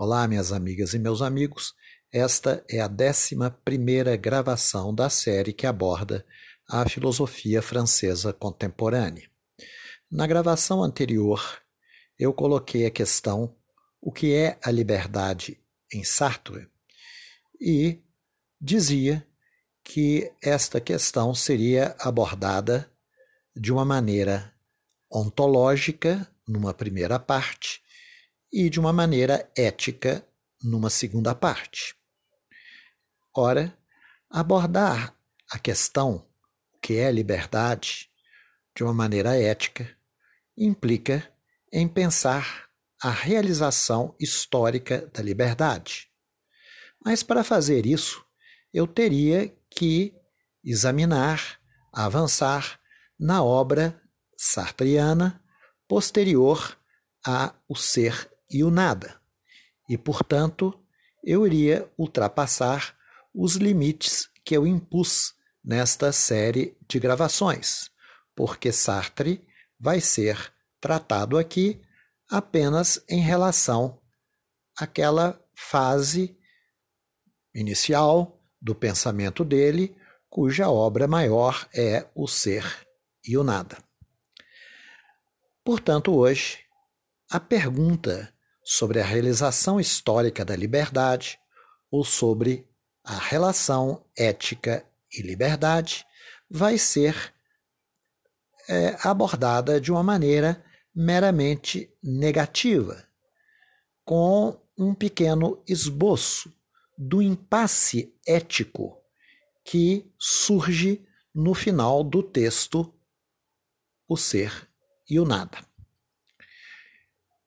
Olá, minhas amigas e meus amigos. Esta é a décima primeira gravação da série que aborda a filosofia francesa contemporânea. Na gravação anterior, eu coloquei a questão o que é a liberdade em Sartre e dizia que esta questão seria abordada de uma maneira ontológica numa primeira parte e de uma maneira ética numa segunda parte. Ora, abordar a questão o que é liberdade de uma maneira ética implica em pensar a realização histórica da liberdade. Mas para fazer isso, eu teria que examinar, avançar na obra sartriana posterior a o ser e o nada. E, portanto, eu iria ultrapassar os limites que eu impus nesta série de gravações, porque Sartre vai ser tratado aqui apenas em relação àquela fase inicial do pensamento dele, cuja obra maior é o ser e o nada. Portanto, hoje a pergunta sobre a realização histórica da liberdade ou sobre a relação ética e liberdade vai ser é, abordada de uma maneira meramente negativa, com um pequeno esboço do impasse ético que surge no final do texto O Ser e o Nada.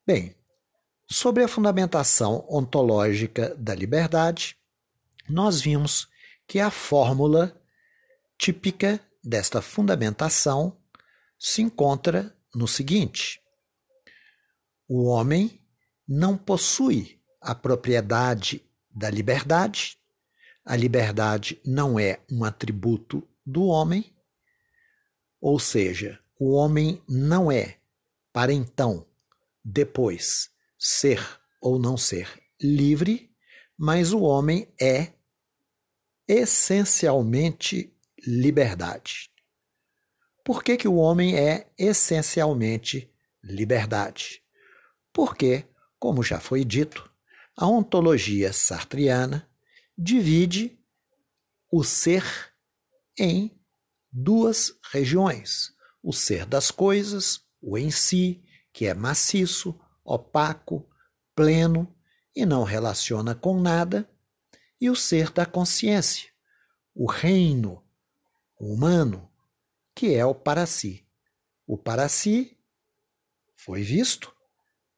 Bem, sobre a fundamentação ontológica da liberdade, nós vimos que a fórmula típica desta fundamentação se encontra no seguinte: o homem não possui a propriedade da liberdade, a liberdade não é um atributo do homem, ou seja, o homem não é, para então, depois ser ou não ser livre, mas o homem é essencialmente liberdade. Por que, que o homem é essencialmente liberdade? Porque, como já foi dito, a ontologia sartriana divide o ser em duas regiões: o ser das coisas, o em si, que é maciço, opaco, pleno e não relaciona com nada, e o ser da consciência, o reino humano, que é o para si. O para si, foi visto,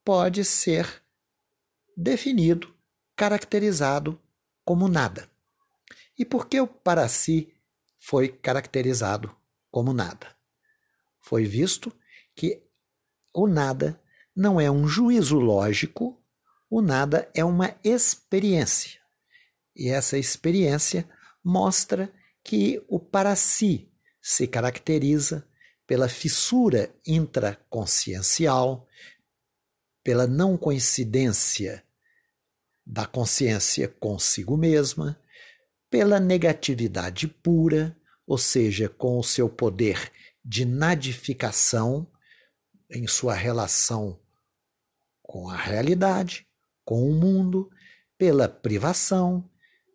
pode ser definido, caracterizado como nada. E por que o para si foi caracterizado como nada? Foi visto que o nada não é um juízo lógico, o nada é uma experiência. E essa experiência mostra que o para si se caracteriza pela fissura intraconsciencial, pela não coincidência da consciência consigo mesma, pela negatividade pura, ou seja, com o seu poder de nadificação em sua relação com a realidade, com o mundo, pela privação,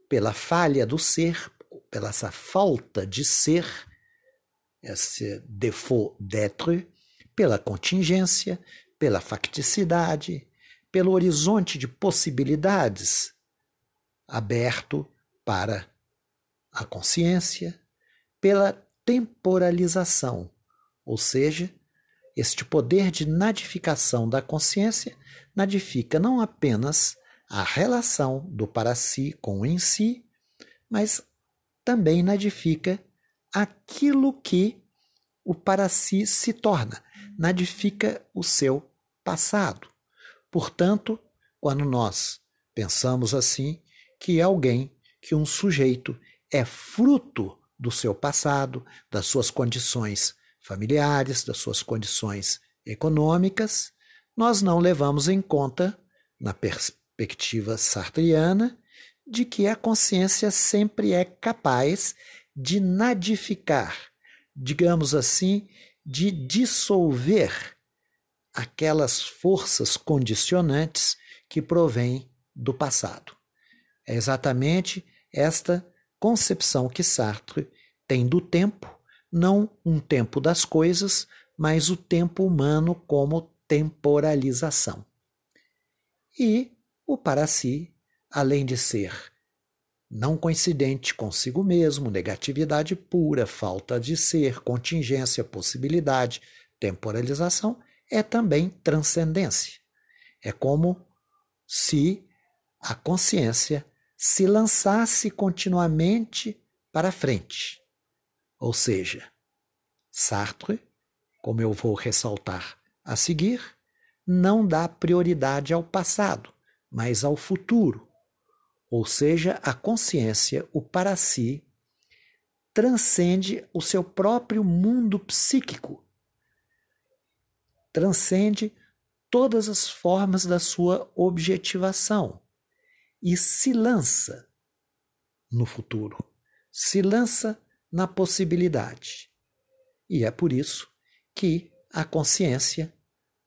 pela falha do ser, pela essa falta de ser, esse défaut d'être, pela contingência, pela facticidade, pelo horizonte de possibilidades aberto para a consciência, pela temporalização, ou seja, este poder de nadificação da consciência nadifica não apenas a relação do para si com o em si, mas também nadifica aquilo que o para si se torna, nadifica o seu passado. Portanto, quando nós pensamos assim, que alguém, que um sujeito é fruto do seu passado, das suas condições familiares, das suas condições econômicas, nós não levamos em conta, na perspectiva sartriana de que a consciência sempre é capaz de nadificar, digamos assim, de dissolver aquelas forças condicionantes que provêm do passado. É exatamente esta concepção que Sartre tem do tempo, não um tempo das coisas, mas o tempo humano como temporalização. E o para si, além de ser não coincidente consigo mesmo, negatividade pura, falta de ser, contingência, possibilidade, temporalização, é também transcendência. É como se a consciência se lançasse continuamente para frente. Ou seja, Sartre, como eu vou ressaltar a seguir, não dá prioridade ao passado, mas ao futuro. Ou seja, a consciência, o para si, transcende o seu próprio mundo psíquico, transcende todas as formas da sua objetivação e se lança no futuro, se lança na possibilidade. E é por isso que a consciência,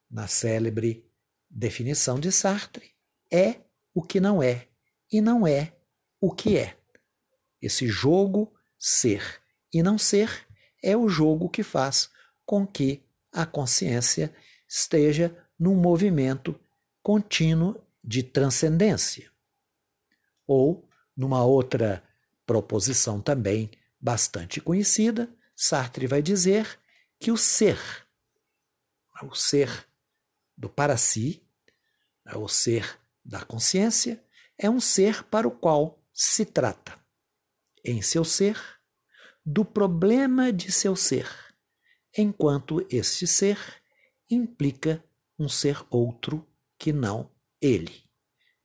na célebre definição de Sartre, é o que não é e não é o que é. Esse jogo ser e não ser é o jogo que faz com que a consciência esteja num movimento contínuo de transcendência. Ou, numa outra proposição também bastante conhecida, Sartre vai dizer que o ser, o ser do para si, o ser da consciência, é um ser para o qual se trata, em seu ser, do problema de seu ser, enquanto este ser implica um ser outro que não ele.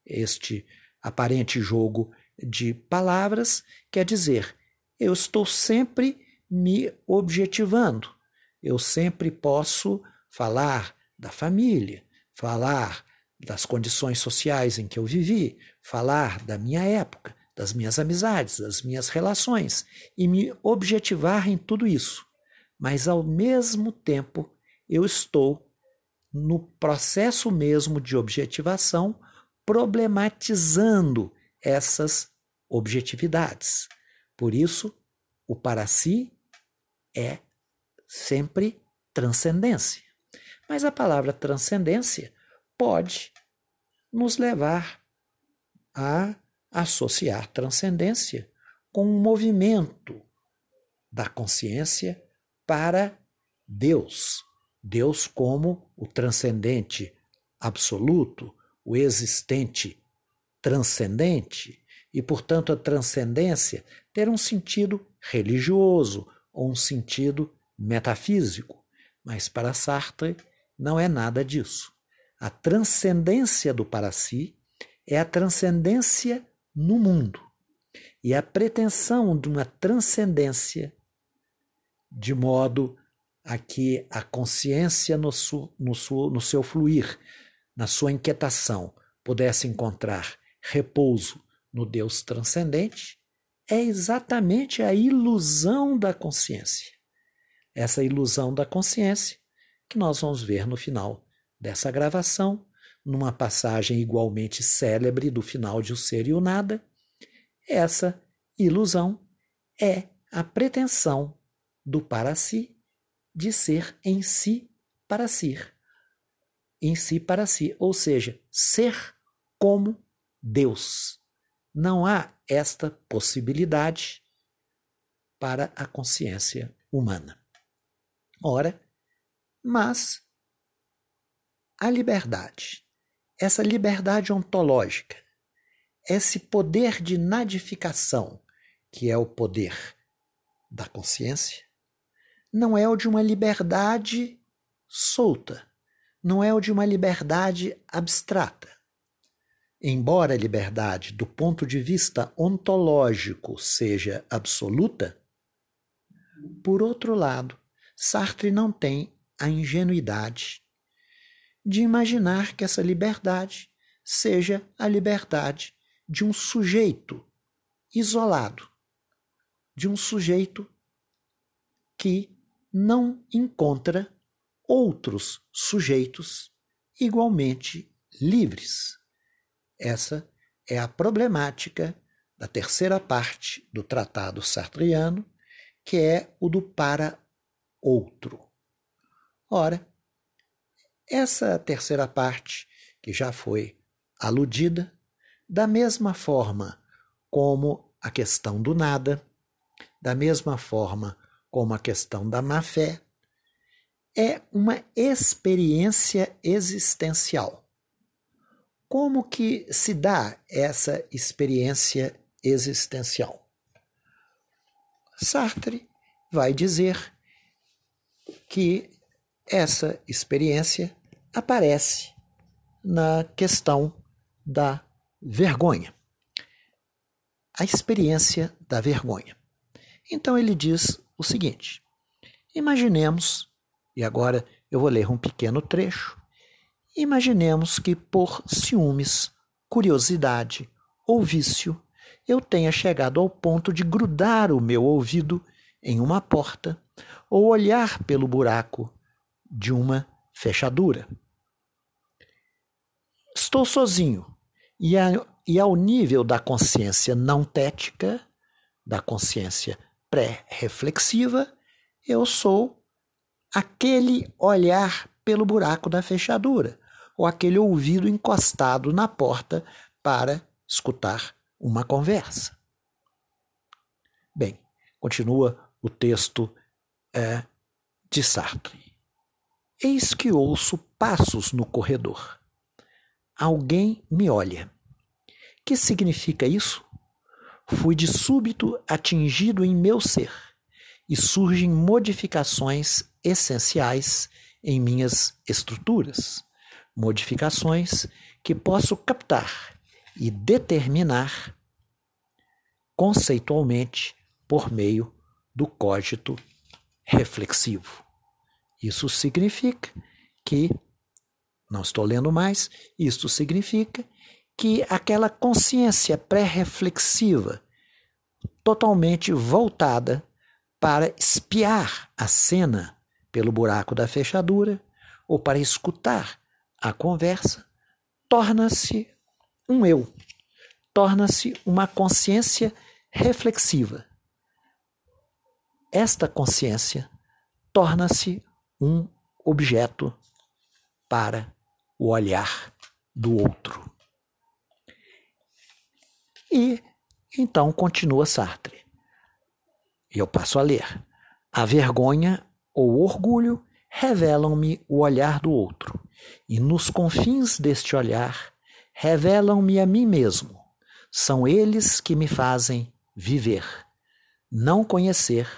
Este aparente jogo de palavras quer dizer eu estou sempre me objetivando. Eu sempre posso falar da família, falar das condições sociais em que eu vivi, falar da minha época, das minhas amizades, das minhas relações e me objetivar em tudo isso. Mas ao mesmo tempo, eu estou no processo mesmo de objetivação problematizando essas objetividades. Por isso, o para si é sempre transcendência. Mas a palavra transcendência pode nos levar a associar transcendência com um movimento da consciência para Deus. Deus como o transcendente absoluto, o existente transcendente, e, portanto, a transcendência ter um sentido religioso ou um sentido metafísico. Mas para Sartre não é nada disso. A transcendência do para si é a transcendência no mundo. E a pretensão de uma transcendência de modo a que a consciência no, su, no, su, no seu fluir, na sua inquietação, pudesse encontrar repouso no Deus transcendente, é exatamente a ilusão da consciência. Essa ilusão da consciência que nós vamos ver no final dessa gravação, numa passagem igualmente célebre do final de O Ser e o Nada. Essa ilusão é a pretensão do para si de ser em si para si. Em si para si, ou seja, ser como Deus. Não há esta possibilidade para a consciência humana. Ora, mas a liberdade, essa liberdade ontológica, esse poder de nadificação, que é o poder da consciência, não é o de uma liberdade solta, não é o de uma liberdade abstrata. Embora a liberdade, do ponto de vista ontológico, seja absoluta, por outro lado, Sartre não tem a ingenuidade de imaginar que essa liberdade seja a liberdade de um sujeito isolado, de um sujeito que não encontra outros sujeitos igualmente livres. Essa é a problemática da terceira parte do tratado sartriano, que é o do para outro. Ora, essa terceira parte, que já foi aludida, da mesma forma como a questão do nada, da mesma forma como a questão da má fé, é uma experiência existencial. Como que se dá essa experiência existencial? Sartre vai dizer que essa experiência aparece na questão da vergonha. A experiência da vergonha. Então ele diz o seguinte: imaginemos, e agora eu vou ler um pequeno trecho. Imaginemos que por ciúmes, curiosidade ou vício, eu tenha chegado ao ponto de grudar o meu ouvido em uma porta ou olhar pelo buraco de uma fechadura. Estou sozinho e, a, e ao nível da consciência não tética, da consciência pré-reflexiva, eu sou aquele olhar pelo buraco da fechadura ou aquele ouvido encostado na porta para escutar uma conversa. Bem, continua o texto é, de Sartre. Eis que ouço passos no corredor. Alguém me olha. Que significa isso? Fui de súbito atingido em meu ser e surgem modificações essenciais em minhas estruturas. Modificações que posso captar e determinar conceitualmente por meio do cogito reflexivo. Isso significa que, não estou lendo mais, isso significa que aquela consciência pré-reflexiva, totalmente voltada para espiar a cena pelo buraco da fechadura ou para escutar a conversa, torna-se um eu, torna-se uma consciência reflexiva esta consciência torna-se um objeto para o olhar do outro. E então continua Sartre. Eu passo a ler. A vergonha ou orgulho revelam-me o olhar do outro, e nos confins deste olhar revelam-me a mim mesmo. São eles que me fazem viver. Não conhecer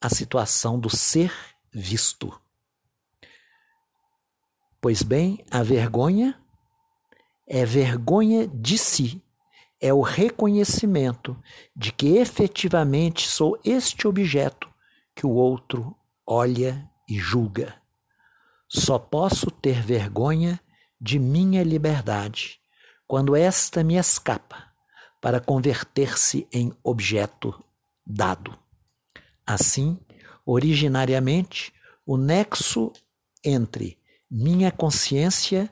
a situação do ser visto. Pois bem, a vergonha é vergonha de si, é o reconhecimento de que efetivamente sou este objeto que o outro olha e julga. Só posso ter vergonha de minha liberdade quando esta me escapa para converter-se em objeto dado. Assim, originariamente, o nexo entre minha consciência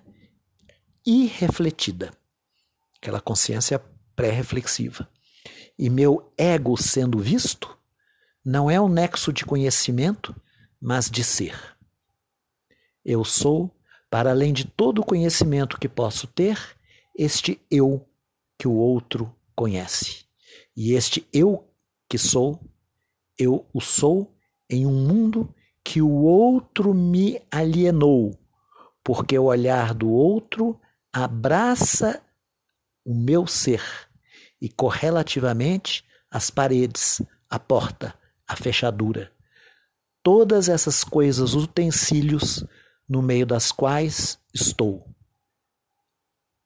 irrefletida, aquela consciência pré-reflexiva, e meu ego sendo visto, não é um nexo de conhecimento, mas de ser. Eu sou, para além de todo o conhecimento que posso ter, este eu que o outro conhece. E este eu que sou eu o sou em um mundo que o outro me alienou, porque o olhar do outro abraça o meu ser e correlativamente as paredes, a porta, a fechadura. Todas essas coisas, utensílios no meio das quais estou.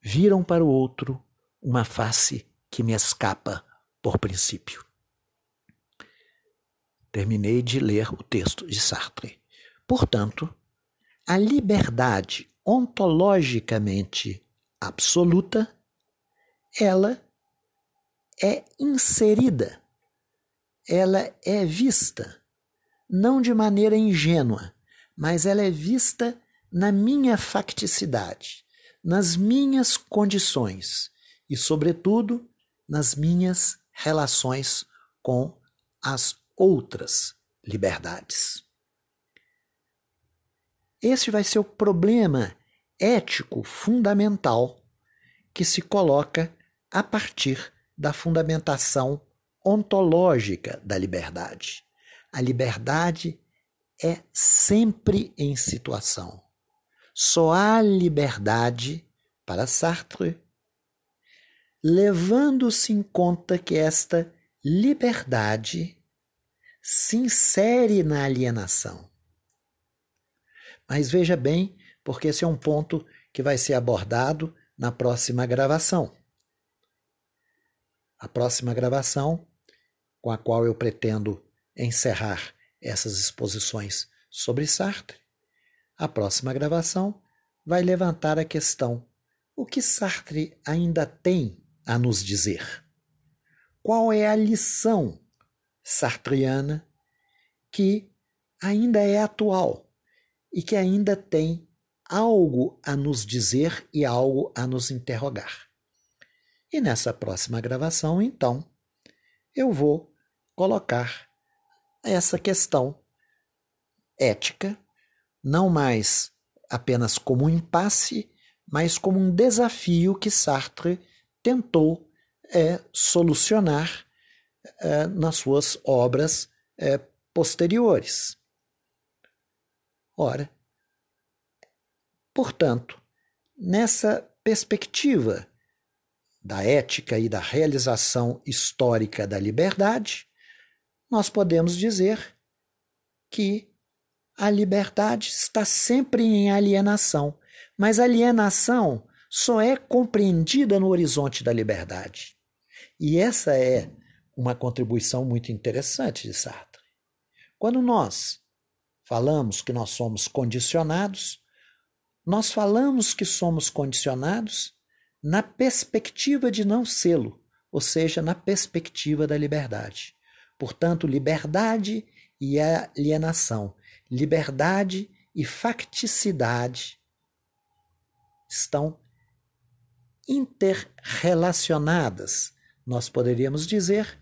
Viram para o outro uma face que me escapa por princípio. Terminei de ler o texto de Sartre. Portanto, a liberdade ontologicamente absoluta, ela é inserida, ela é vista, não de maneira ingênua, mas ela é vista na minha facticidade, nas minhas condições e, sobretudo, nas minhas relações com as outras liberdades. Esse vai ser o problema ético fundamental que se coloca a partir da fundamentação ontológica da liberdade. A liberdade é sempre em situação. Só há liberdade para Sartre, levando-se em conta que esta liberdade se insere na alienação. Mas veja bem, porque esse é um ponto que vai ser abordado na próxima gravação. A próxima gravação, com a qual eu pretendo encerrar essas exposições sobre Sartre, a próxima gravação vai levantar a questão: o que Sartre ainda tem a nos dizer? Qual é a lição sartriana que ainda é atual e que ainda tem algo a nos dizer e algo a nos interrogar. E nessa próxima gravação, então, eu vou colocar essa questão ética, não mais apenas como um impasse, mas como um desafio que Sartre tentou é, solucionar é, nas suas obras é, posteriores. Ora, Portanto, nessa perspectiva da ética e da realização histórica da liberdade, nós podemos dizer que a liberdade está sempre em alienação, mas alienação só é compreendida no horizonte da liberdade. E essa é uma contribuição muito interessante de Sartre. Quando nós falamos que nós somos condicionados, nós falamos que somos condicionados na perspectiva de não sê-lo, ou seja, na perspectiva da liberdade. Portanto, liberdade e alienação, liberdade e facticidade estão interrelacionadas, nós poderíamos dizer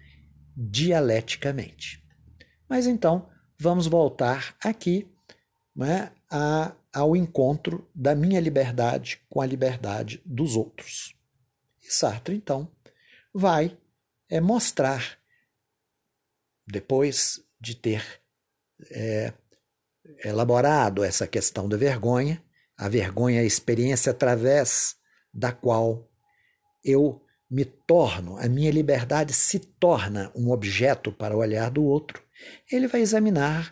dialeticamente. Mas então, vamos voltar aqui né, a ao encontro da minha liberdade com a liberdade dos outros. E Sartre, então, vai é, mostrar, depois de ter é, elaborado essa questão da vergonha, a vergonha é a experiência através da qual eu me torno, a minha liberdade se torna um objeto para o olhar do outro, ele vai examinar,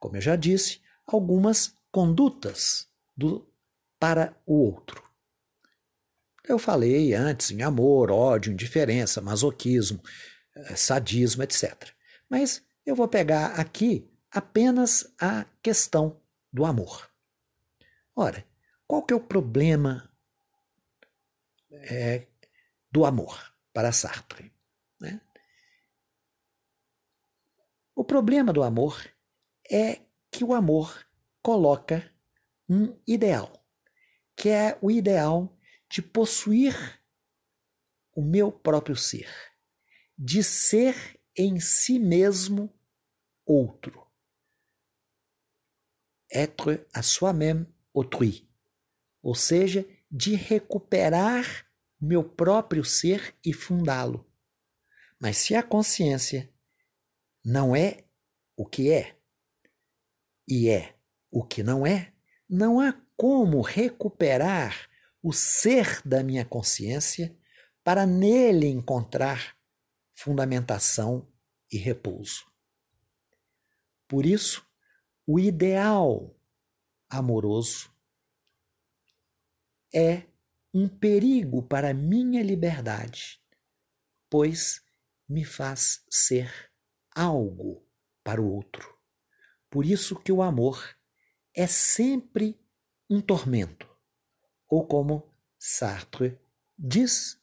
como eu já disse, algumas condutas do, para o outro. Eu falei antes em amor, ódio, indiferença, masoquismo, eh, sadismo, etc. Mas eu vou pegar aqui apenas a questão do amor. Ora, qual que é o problema é, do amor para Sartre? Né? O problema do amor é que o amor coloca um ideal, que é o ideal de possuir o meu próprio ser, de ser em si mesmo outro. Être à soi-même autrui, ou seja, de recuperar meu próprio ser e fundá-lo. Mas se a consciência não é o que é, e é o que não é, não há como recuperar o ser da minha consciência para nele encontrar fundamentação e repouso. Por isso, o ideal amoroso é um perigo para minha liberdade, pois me faz ser algo para o outro. Por isso que o amor é sempre um tormento, ou como Sartre diz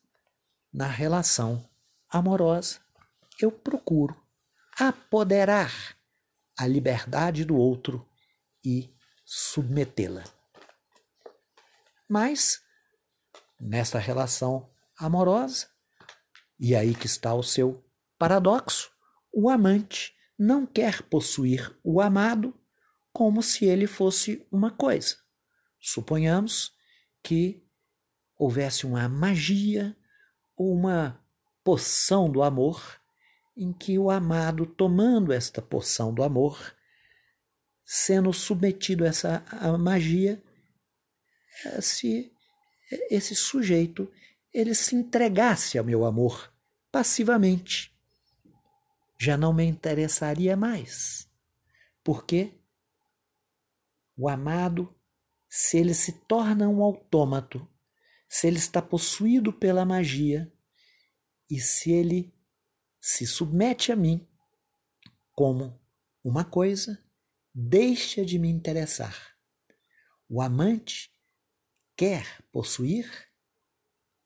na relação amorosa, eu procuro apoderar a liberdade do outro e submetê-la. Mas, nessa relação amorosa, e aí que está o seu paradoxo, o amante não quer possuir o amado como se ele fosse uma coisa. Suponhamos que houvesse uma magia ou uma poção do amor em que o amado, tomando esta poção do amor, sendo submetido a essa a magia, se esse sujeito ele se entregasse ao meu amor passivamente, já não me interessaria mais. Porque o amado, se ele se torna um autômato, se ele está possuído pela magia e se ele se submete a mim como uma coisa, deixa de me interessar. O amante quer possuir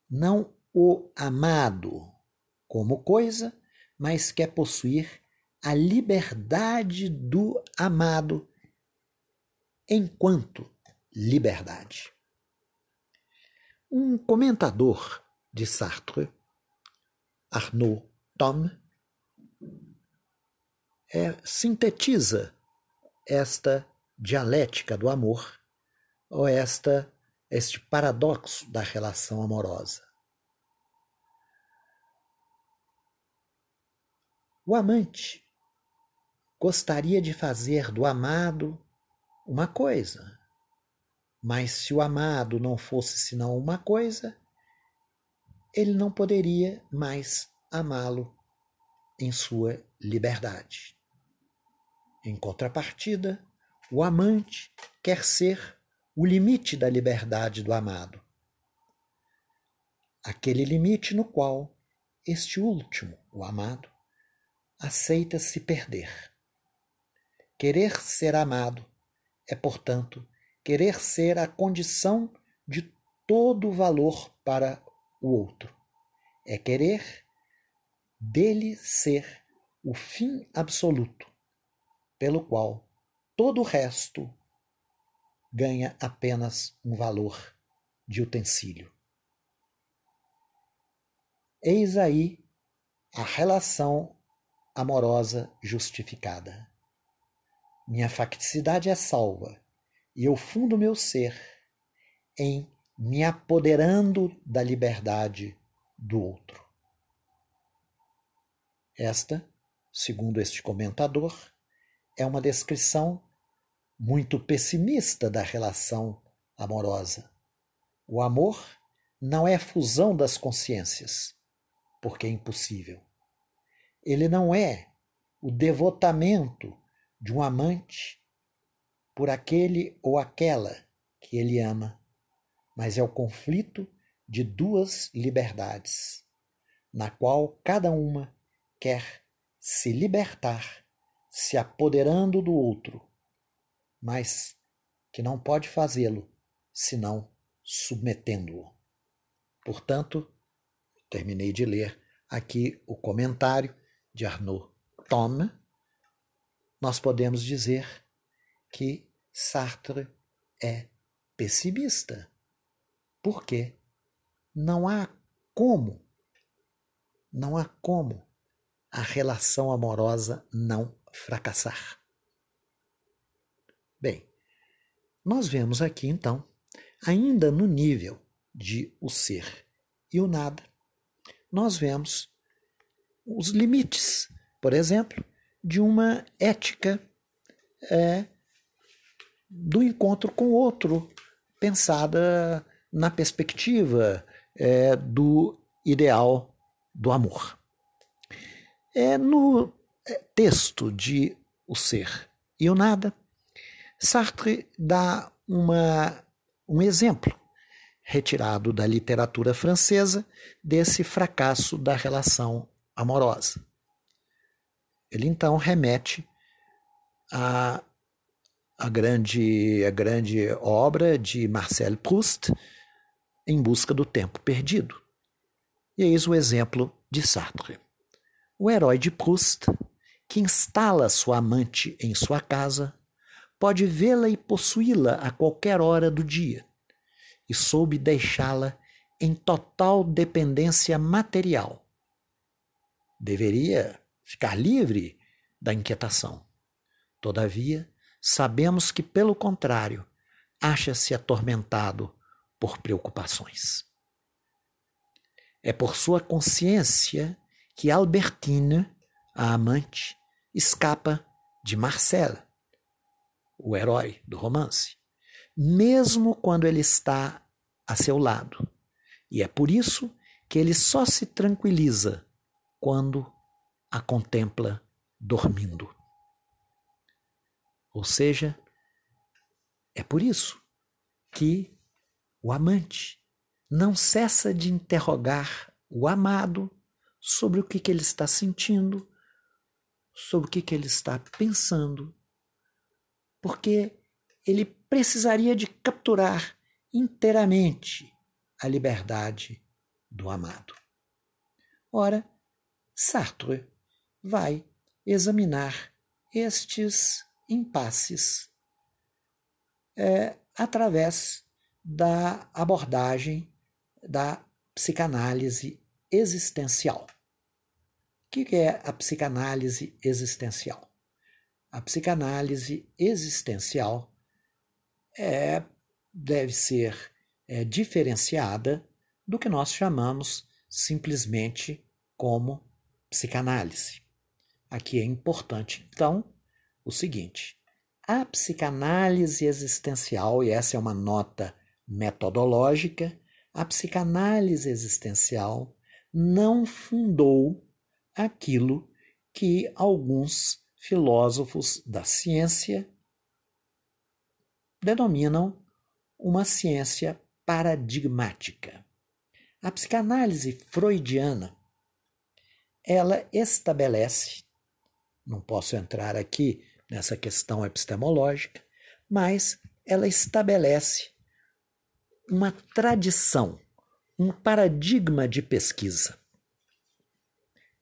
não o amado como coisa, mas quer possuir a liberdade do amado enquanto liberdade. Um comentador de Sartre, Arnaud Tom, é, sintetiza esta dialética do amor ou esta este paradoxo da relação amorosa. O amante gostaria de fazer do amado uma coisa, mas se o amado não fosse senão uma coisa, ele não poderia mais amá-lo em sua liberdade. Em contrapartida, o amante quer ser o limite da liberdade do amado. Aquele limite no qual este último, o amado, aceita se perder. Querer ser amado é, portanto, querer ser a condição de todo valor para o outro. É querer dele ser o fim absoluto, pelo qual todo o resto ganha apenas um valor de utensílio. Eis aí a relação amorosa justificada. Minha facticidade é salva e eu fundo meu ser em me apoderando da liberdade do outro. Esta, segundo este comentador, é uma descrição muito pessimista da relação amorosa. O amor não é fusão das consciências, porque é impossível. Ele não é o devotamento de um amante por aquele ou aquela que ele ama, mas é o conflito de duas liberdades, na qual cada uma quer se libertar, se apoderando do outro, mas que não pode fazê-lo senão submetendo-o. Portanto, terminei de ler aqui o comentário de Arnaud Tom. Nós podemos dizer que Sartre é pessimista. Por quê? Não há como, não há como a relação amorosa não fracassar. Bem, nós vemos aqui então, ainda no nível de o ser e o nada, nós vemos os limites, por exemplo, de uma ética é, do encontro com outro, pensada na perspectiva é, do ideal do amor. É, no é, texto de O Ser e o Nada, Sartre dá uma, um exemplo retirado da literatura francesa desse fracasso da relação amorosa. Ele então remete a a grande, a grande obra de Marcel Proust, em busca do tempo perdido. E eis o exemplo de Sartre. O herói de Proust, que instala sua amante em sua casa, pode vê-la e possuí-la a qualquer hora do dia, e soube deixá-la em total dependência material. Deveria ficar livre da inquietação. Todavia, sabemos que, pelo contrário, acha-se atormentado por preocupações. É por sua consciência que Albertine, a amante, escapa de Marcel, o herói do romance, mesmo quando ele está a seu lado. E é por isso que ele só se tranquiliza quando a contempla dormindo. Ou seja, é por isso que o amante não cessa de interrogar o amado sobre o que, que ele está sentindo, sobre o que, que ele está pensando, porque ele precisaria de capturar inteiramente a liberdade do amado. Ora, Sartre vai examinar estes impasses é, através da abordagem da psicanálise existencial. O que é a psicanálise existencial? A psicanálise existencial é, deve ser é, diferenciada do que nós chamamos simplesmente como psicanálise. Aqui é importante, então, o seguinte: a psicanálise existencial, e essa é uma nota metodológica, a psicanálise existencial não fundou aquilo que alguns filósofos da ciência denominam uma ciência paradigmática. A psicanálise freudiana ela estabelece, não posso entrar aqui nessa questão epistemológica, mas ela estabelece uma tradição, um paradigma de pesquisa.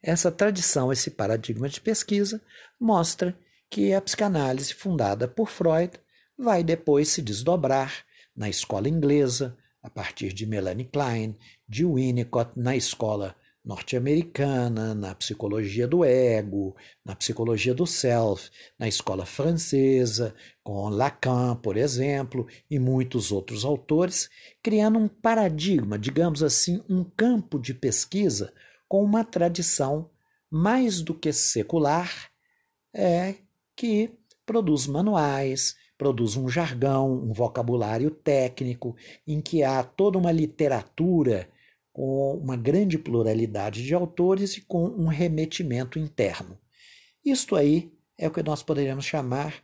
Essa tradição, esse paradigma de pesquisa, mostra que a psicanálise fundada por Freud vai depois se desdobrar na escola inglesa, a partir de Melanie Klein, de Winnicott, na escola norte-americana, na psicologia do ego, na psicologia do self, na escola francesa, com Lacan, por exemplo, e muitos outros autores, criando um paradigma, digamos assim, um campo de pesquisa com uma tradição mais do que secular, é que produz manuais, produz um jargão, um vocabulário técnico, em que há toda uma literatura com uma grande pluralidade de autores e com um remetimento interno. Isto aí é o que nós poderíamos chamar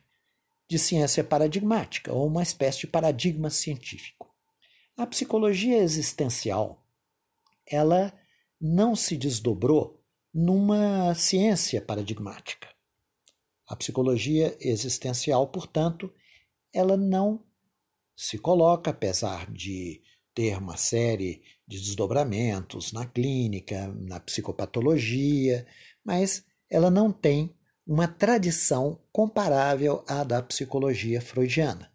de ciência paradigmática, ou uma espécie de paradigma científico. A psicologia existencial, ela não se desdobrou numa ciência paradigmática. A psicologia existencial, portanto, ela não se coloca, apesar de ter uma série de desdobramentos na clínica, na psicopatologia, mas ela não tem uma tradição comparável à da psicologia freudiana.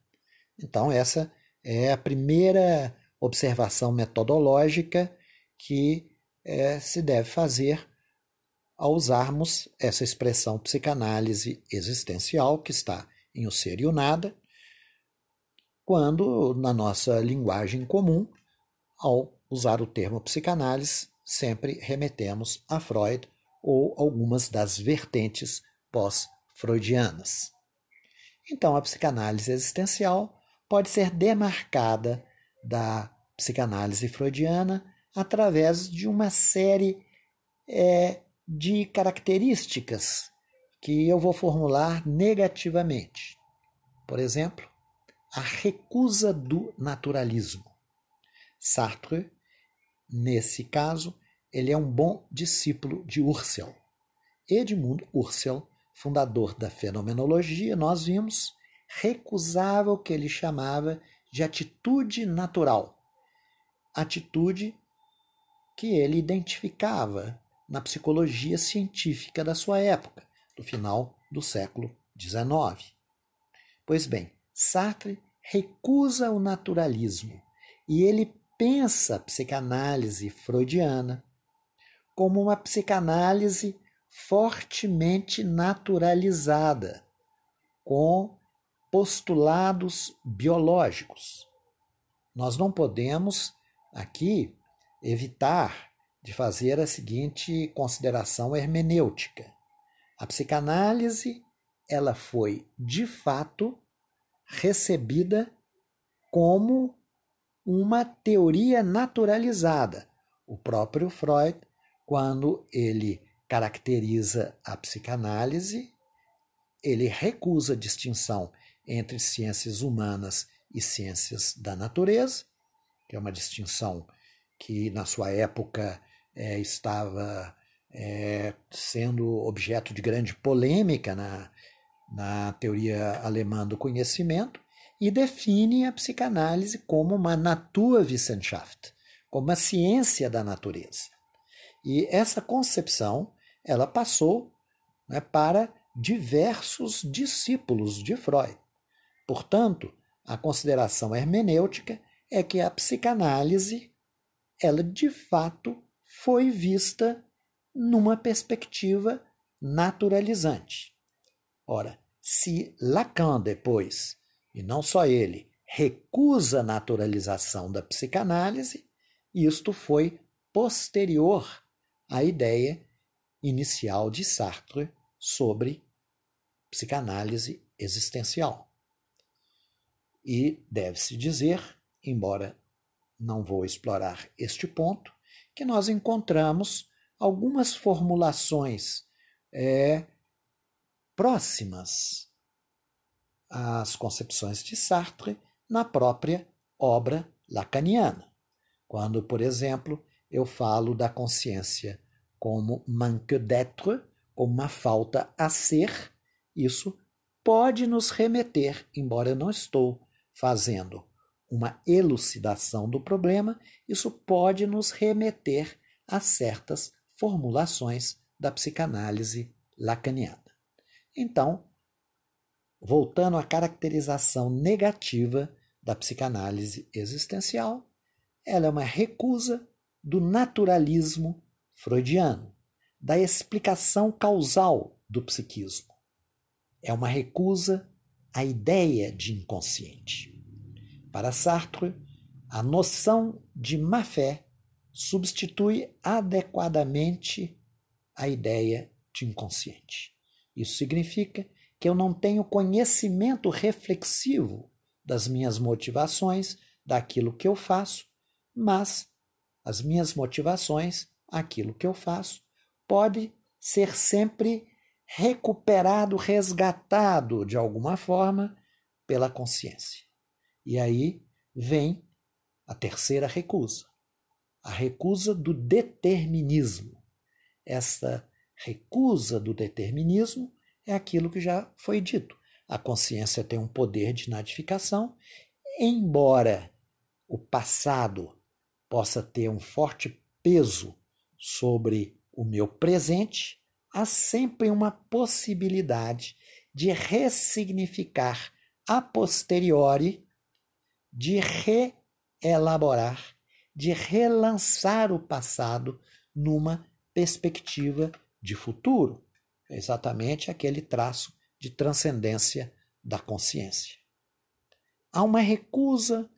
Então, essa é a primeira observação metodológica que é, se deve fazer ao usarmos essa expressão psicanálise existencial, que está em O Ser e o Nada, quando, na nossa linguagem comum, ao usar o termo psicanálise, sempre remetemos a Freud ou algumas das vertentes pós-freudianas. Então, a psicanálise existencial pode ser demarcada da psicanálise freudiana através de uma série é, de características que eu vou formular negativamente. Por exemplo, a recusa do naturalismo. Sartre, nesse caso, ele é um bom discípulo de Husserl. Edmund Husserl, fundador da fenomenologia, nós vimos, recusava o que ele chamava de atitude natural. atitude que ele identificava na psicologia científica da sua época, do final do século XIX. Pois bem, Sartre recusa o naturalismo e ele pensa a psicanálise freudiana como uma psicanálise fortemente naturalizada, com postulados biológicos. Nós não podemos aqui evitar de fazer a seguinte consideração hermenêutica. A psicanálise, ela foi de fato recebida como uma teoria naturalizada. O próprio Freud, quando ele caracteriza a psicanálise, ele recusa a distinção entre ciências humanas e ciências da natureza, que é uma distinção que na sua época é, estava é, sendo objeto de grande polêmica na, na teoria alemã do conhecimento, e define a psicanálise como uma Naturwissenschaft, como a ciência da natureza. E essa concepção ela passou né, para diversos discípulos de Freud. Portanto, a consideração hermenêutica é que a psicanálise, ela de fato foi vista numa perspectiva naturalizante. Ora, se Lacan depois, e não só ele, recusa a naturalização da psicanálise, isto foi posterior à ideia inicial de Sartre sobre psicanálise existencial. E deve-se dizer, embora não vou explorar este ponto, que nós encontramos algumas formulações é, próximas às concepções de Sartre na própria obra lacaniana. Quando, por exemplo, eu falo da consciência como manque d'être, como uma falta a ser, isso pode nos remeter, embora eu não estou fazendo uma elucidação do problema, isso pode nos remeter a certas formulações da psicanálise lacaniana. Então, voltando à caracterização negativa da psicanálise existencial, ela é uma recusa do naturalismo freudiano, da explicação causal do psiquismo. É uma recusa à ideia de inconsciente. Para Sartre, a noção de má fé substitui adequadamente a ideia de inconsciente. Isso significa que eu não tenho conhecimento reflexivo das minhas motivações, daquilo que eu faço, mas as minhas motivações, aquilo que eu faço, pode ser sempre recuperado, resgatado de alguma forma pela consciência. E aí vem a terceira recusa, a recusa do determinismo. Essa recusa do determinismo é aquilo que já foi dito. A consciência tem um poder de natificação, embora o passado possa ter um forte peso sobre o meu presente, há sempre uma possibilidade de ressignificar a posteriori, de reelaborar, de relançar o passado numa perspectiva de futuro. É exatamente aquele traço de transcendência da consciência. Há uma recusa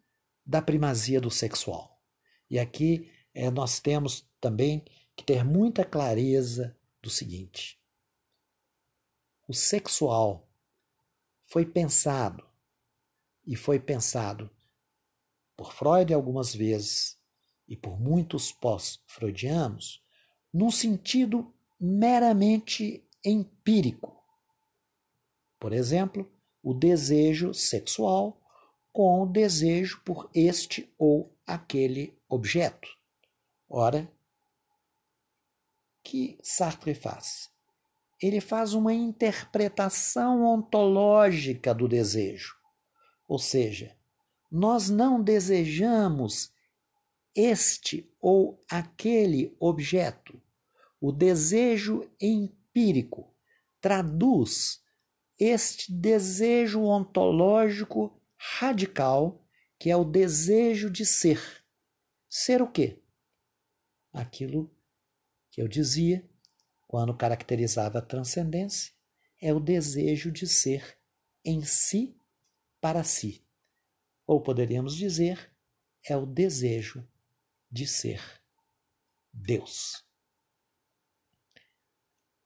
da primazia do sexual. E aqui é, nós temos também que ter muita clareza do seguinte: o sexual foi pensado e foi pensado por Freud algumas vezes e por muitos pós-freudianos num sentido meramente empírico. Por exemplo, o desejo sexual com o desejo por este ou aquele objeto. Ora, que Sartre faz? Ele faz uma interpretação ontológica do desejo. Ou seja, nós não desejamos este ou aquele objeto. O desejo empírico traduz este desejo ontológico radical, que é o desejo de ser. Ser o quê? Aquilo que eu dizia quando caracterizava a transcendência, é o desejo de ser em si para si. Ou poderíamos dizer, é o desejo de ser Deus.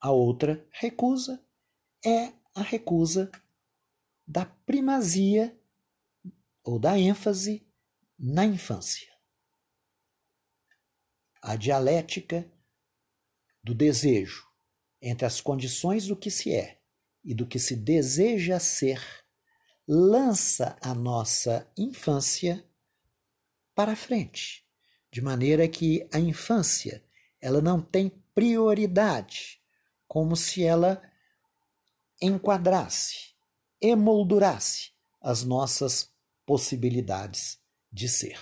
A outra recusa é a recusa da primazia ou da ênfase na infância. A dialética do desejo entre as condições do que se é e do que se deseja ser lança a nossa infância para frente, de maneira que a infância ela não tem prioridade, como se ela enquadrasse, emoldurasse as nossas possibilidades de ser.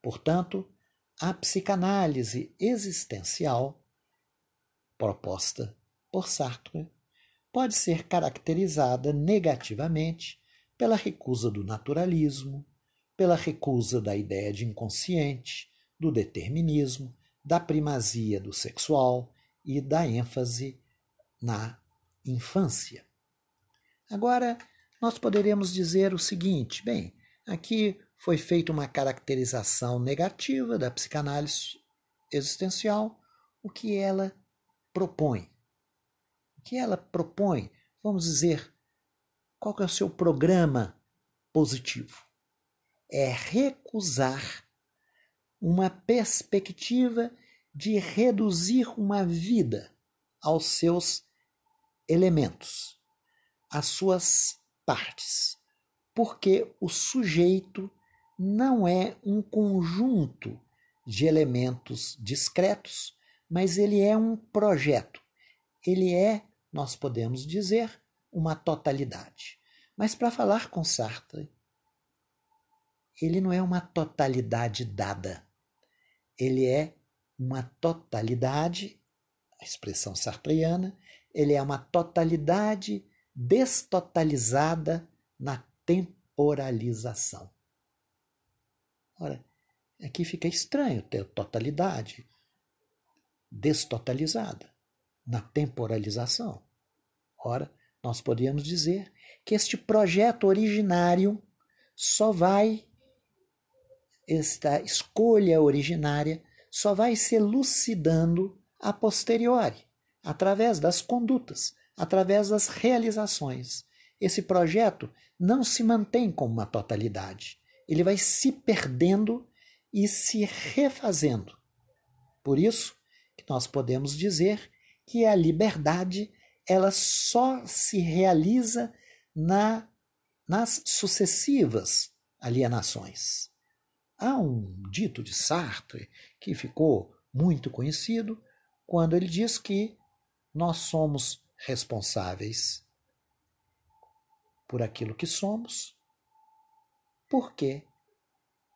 Portanto, a psicanálise existencial proposta por Sartre pode ser caracterizada negativamente pela recusa do naturalismo, pela recusa da ideia de inconsciente, do determinismo, da primazia do sexual e da ênfase na infância. Agora, nós poderemos dizer o seguinte: bem, aqui foi feita uma caracterização negativa da psicanálise existencial, o que ela propõe? O que ela propõe? Vamos dizer, qual é o seu programa positivo? É recusar uma perspectiva de reduzir uma vida aos seus elementos, às suas partes, porque o sujeito não é um conjunto de elementos discretos mas ele é um projeto. Ele é, nós podemos dizer, uma totalidade. Mas para falar com Sartre, ele não é uma totalidade dada. Ele é uma totalidade, a expressão sartreana, ele é uma totalidade destotalizada na temporalização. Ora, aqui fica estranho ter totalidade destotalizada na temporalização. Ora, nós podíamos dizer que este projeto originário só vai, esta escolha originária, só vai se elucidando a posteriori, através das condutas, através das realizações. Esse projeto não se mantém como uma totalidade. Ele vai se perdendo e se refazendo. Por isso, nós podemos dizer que a liberdade ela só se realiza na, nas sucessivas alienações. Há um dito de Sartre que ficou muito conhecido quando ele diz que nós somos responsáveis por aquilo que somos, porque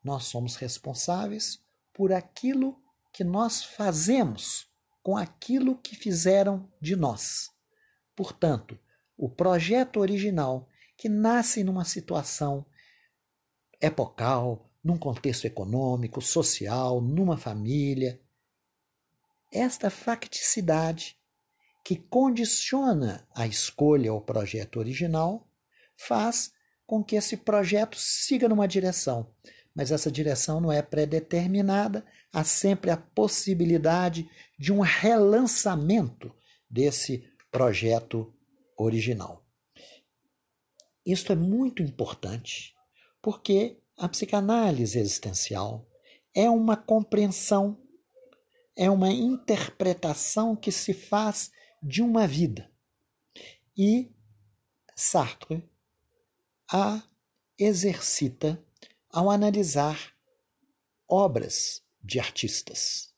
nós somos responsáveis por aquilo que nós fazemos com aquilo que fizeram de nós. Portanto, o projeto original, que nasce numa situação epocal, num contexto econômico, social, numa família, esta facticidade que condiciona a escolha ao projeto original faz com que esse projeto siga numa direção, mas essa direção não é predeterminada, há sempre a possibilidade de um relançamento desse projeto original. Isto é muito importante, porque a psicanálise existencial é uma compreensão, é uma interpretação que se faz de uma vida. E Sartre a exercita ao analisar obras de artistas.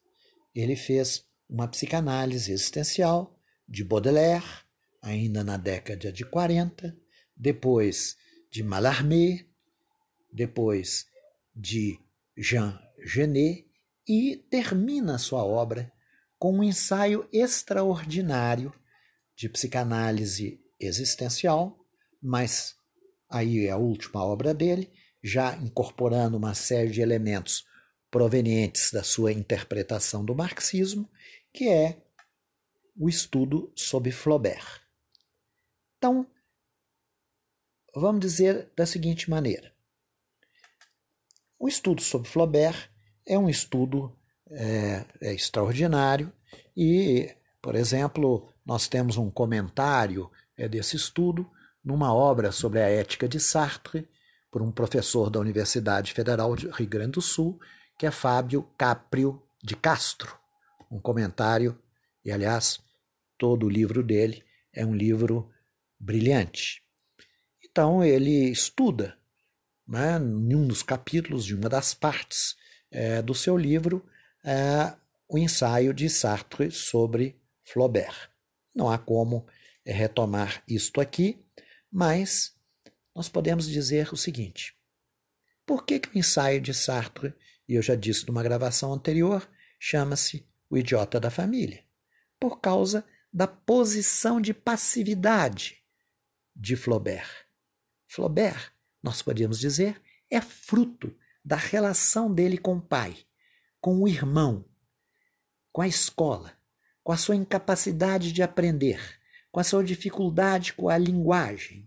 Ele fez uma psicanálise existencial de Baudelaire, ainda na década de 40, depois de Mallarmé, depois de Jean Genet e termina sua obra com um ensaio extraordinário de psicanálise existencial, mas aí é a última obra dele, já incorporando uma série de elementos provenientes da sua interpretação do marxismo, que é o estudo sobre Flaubert. Então, vamos dizer da seguinte maneira: o estudo sobre Flaubert é um estudo é, é extraordinário e, por exemplo, nós temos um comentário é, desse estudo numa obra sobre a ética de Sartre, por um professor da Universidade Federal de Rio Grande do Sul, que é Fábio Caprio de Castro. Um comentário, e aliás, todo o livro dele é um livro brilhante. Então ele estuda, né, em um dos capítulos, de uma das partes é, do seu livro, é, o ensaio de Sartre sobre Flaubert. Não há como é, retomar isto aqui, mas nós podemos dizer o seguinte: por que, que o ensaio de Sartre, e eu já disse numa gravação anterior, chama-se O Idiota da Família? Por causa da posição de passividade de Flaubert. Flaubert, nós podemos dizer, é fruto da relação dele com o pai, com o irmão, com a escola, com a sua incapacidade de aprender, com a sua dificuldade com a linguagem,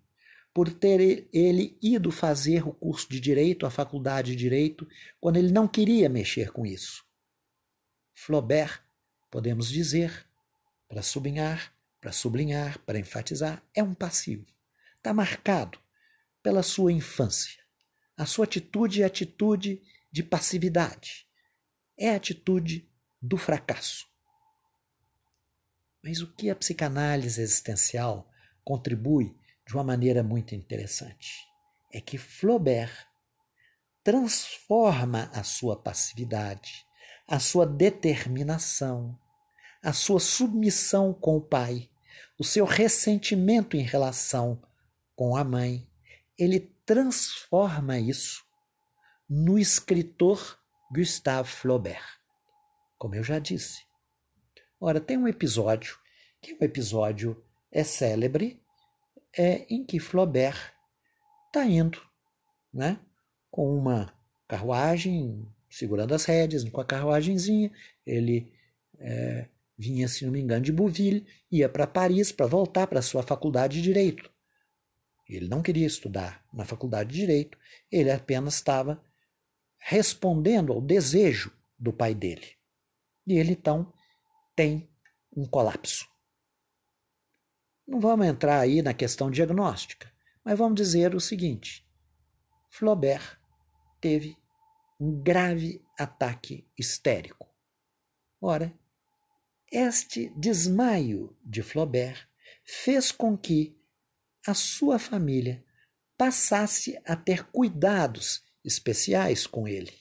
por ter ele ido fazer o curso de direito, a faculdade de direito, quando ele não queria mexer com isso. Flaubert, podemos dizer, para sublinhar, para sublinhar, para enfatizar, é um passivo. Está marcado pela sua infância. A sua atitude é atitude de passividade. É a atitude do fracasso. Mas o que a psicanálise existencial contribui de uma maneira muito interessante é que Flaubert transforma a sua passividade, a sua determinação, a sua submissão com o pai, o seu ressentimento em relação com a mãe. Ele transforma isso no escritor Gustave Flaubert, como eu já disse. Ora, tem um episódio, que é um episódio é célebre, é em que Flaubert está indo, né, com uma carruagem, segurando as rédeas, com a carruagenzinha, ele é, vinha, se não me engano, de Bouville, ia para Paris para voltar para sua faculdade de Direito. Ele não queria estudar na faculdade de Direito, ele apenas estava respondendo ao desejo do pai dele. E ele então tem um colapso. Não vamos entrar aí na questão diagnóstica, mas vamos dizer o seguinte: Flaubert teve um grave ataque histérico. Ora, este desmaio de Flaubert fez com que a sua família passasse a ter cuidados especiais com ele.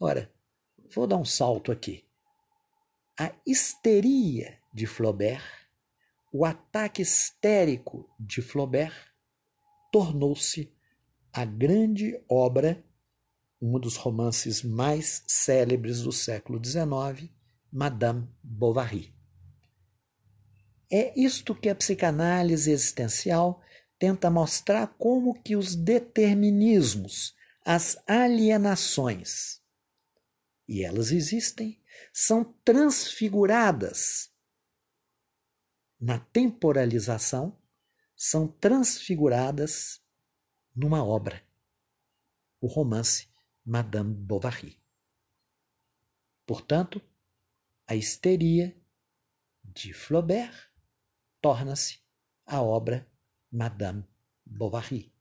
Ora, vou dar um salto aqui a histeria de Flaubert, o ataque histérico de Flaubert, tornou-se a grande obra, um dos romances mais célebres do século XIX, Madame Bovary. É isto que a psicanálise existencial tenta mostrar como que os determinismos, as alienações, e elas existem, são transfiguradas na temporalização, são transfiguradas numa obra, o romance Madame Bovary. Portanto, a histeria de Flaubert torna-se a obra Madame Bovary.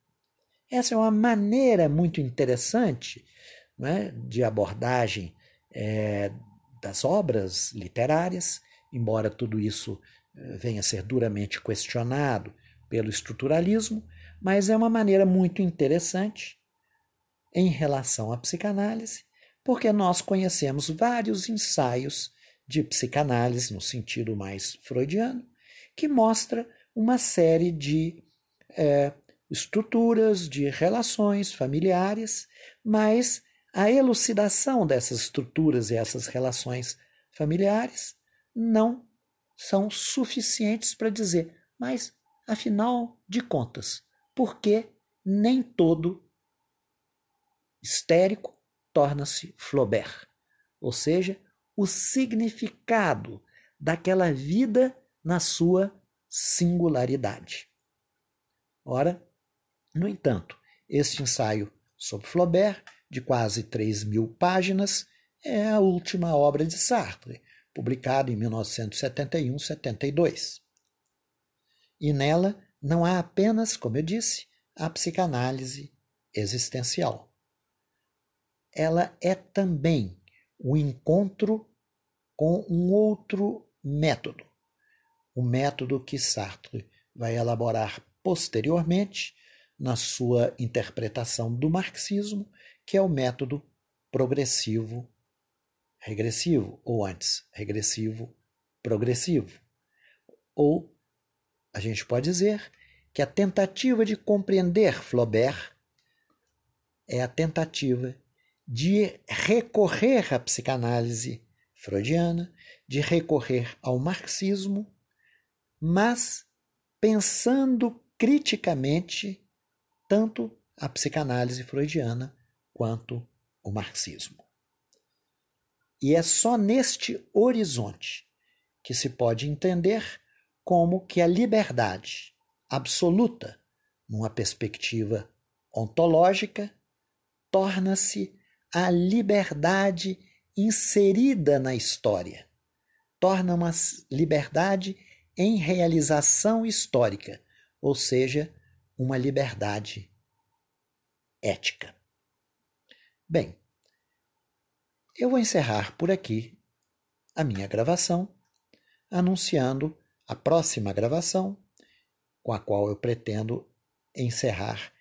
Essa é uma maneira muito interessante né, de abordagem é, das obras literárias, embora tudo isso eh, venha a ser duramente questionado pelo estruturalismo, mas é uma maneira muito interessante em relação à psicanálise, porque nós conhecemos vários ensaios de psicanálise no sentido mais freudiano, que mostra uma série de é, estruturas, de relações familiares, mas a elucidação dessas estruturas e essas relações familiares não são suficientes para dizer, mas afinal de contas, por que nem todo histérico torna-se Flaubert? Ou seja, o significado daquela vida na sua singularidade. Ora, no entanto, este ensaio sobre Flaubert, de quase 3 mil páginas, é a última obra de Sartre, publicada em 1971-72. E nela não há apenas, como eu disse, a psicanálise existencial. Ela é também o encontro com um outro método, o método que Sartre vai elaborar posteriormente na sua interpretação do marxismo, que é o método progressivo regressivo, ou antes, regressivo progressivo. Ou a gente pode dizer que a tentativa de compreender Flaubert é a tentativa de recorrer à psicanálise freudiana, de recorrer ao marxismo, mas pensando criticamente tanto a psicanálise freudiana quanto o marxismo. E é só neste horizonte que se pode entender como que a liberdade absoluta, numa perspectiva ontológica, torna-se a liberdade inserida na história. Torna uma liberdade em realização histórica, ou seja, uma liberdade ética. Bem, eu vou encerrar por aqui a minha gravação, anunciando a próxima gravação, com a qual eu pretendo encerrar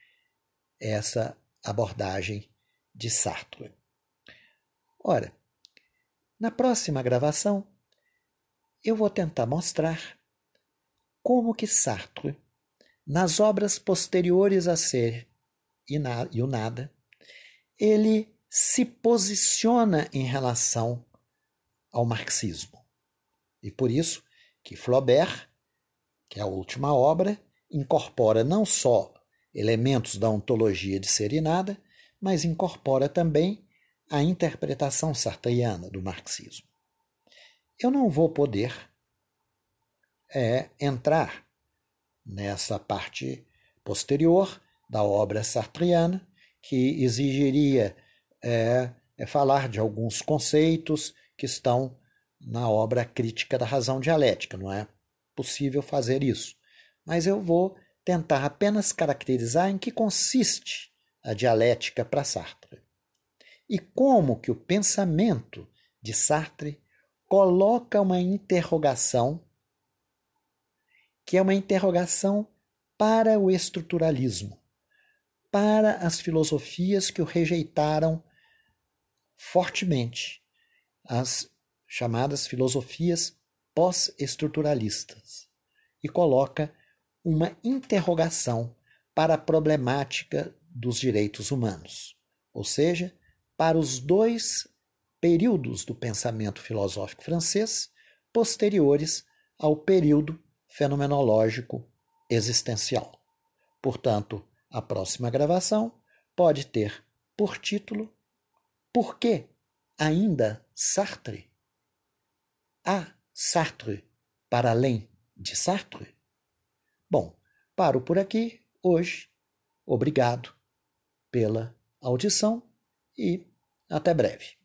essa abordagem de Sartre. Ora, na próxima gravação, eu vou tentar mostrar como que Sartre, nas obras posteriores a Ser e, na, e o Nada, ele se posiciona em relação ao marxismo. E por isso que Flaubert, que é a última obra, incorpora não só elementos da ontologia de ser e nada, mas incorpora também a interpretação sartreana do marxismo. Eu não vou poder é, entrar nessa parte posterior da obra sartreana, que exigiria é, é falar de alguns conceitos que estão na obra Crítica da Razão Dialética. Não é possível fazer isso. Mas eu vou tentar apenas caracterizar em que consiste a dialética para Sartre e como que o pensamento de Sartre coloca uma interrogação que é uma interrogação para o estruturalismo, para as filosofias que o rejeitaram fortemente, as chamadas filosofias pós-estruturalistas, e coloca uma interrogação para a problemática dos direitos humanos, ou seja, para os dois períodos do pensamento filosófico francês posteriores ao período fenomenológico existencial. Portanto, a próxima gravação pode ter por título Por que ainda Sartre? Há Sartre para além de Sartre? Bom, paro por aqui hoje. Obrigado pela audição e até breve.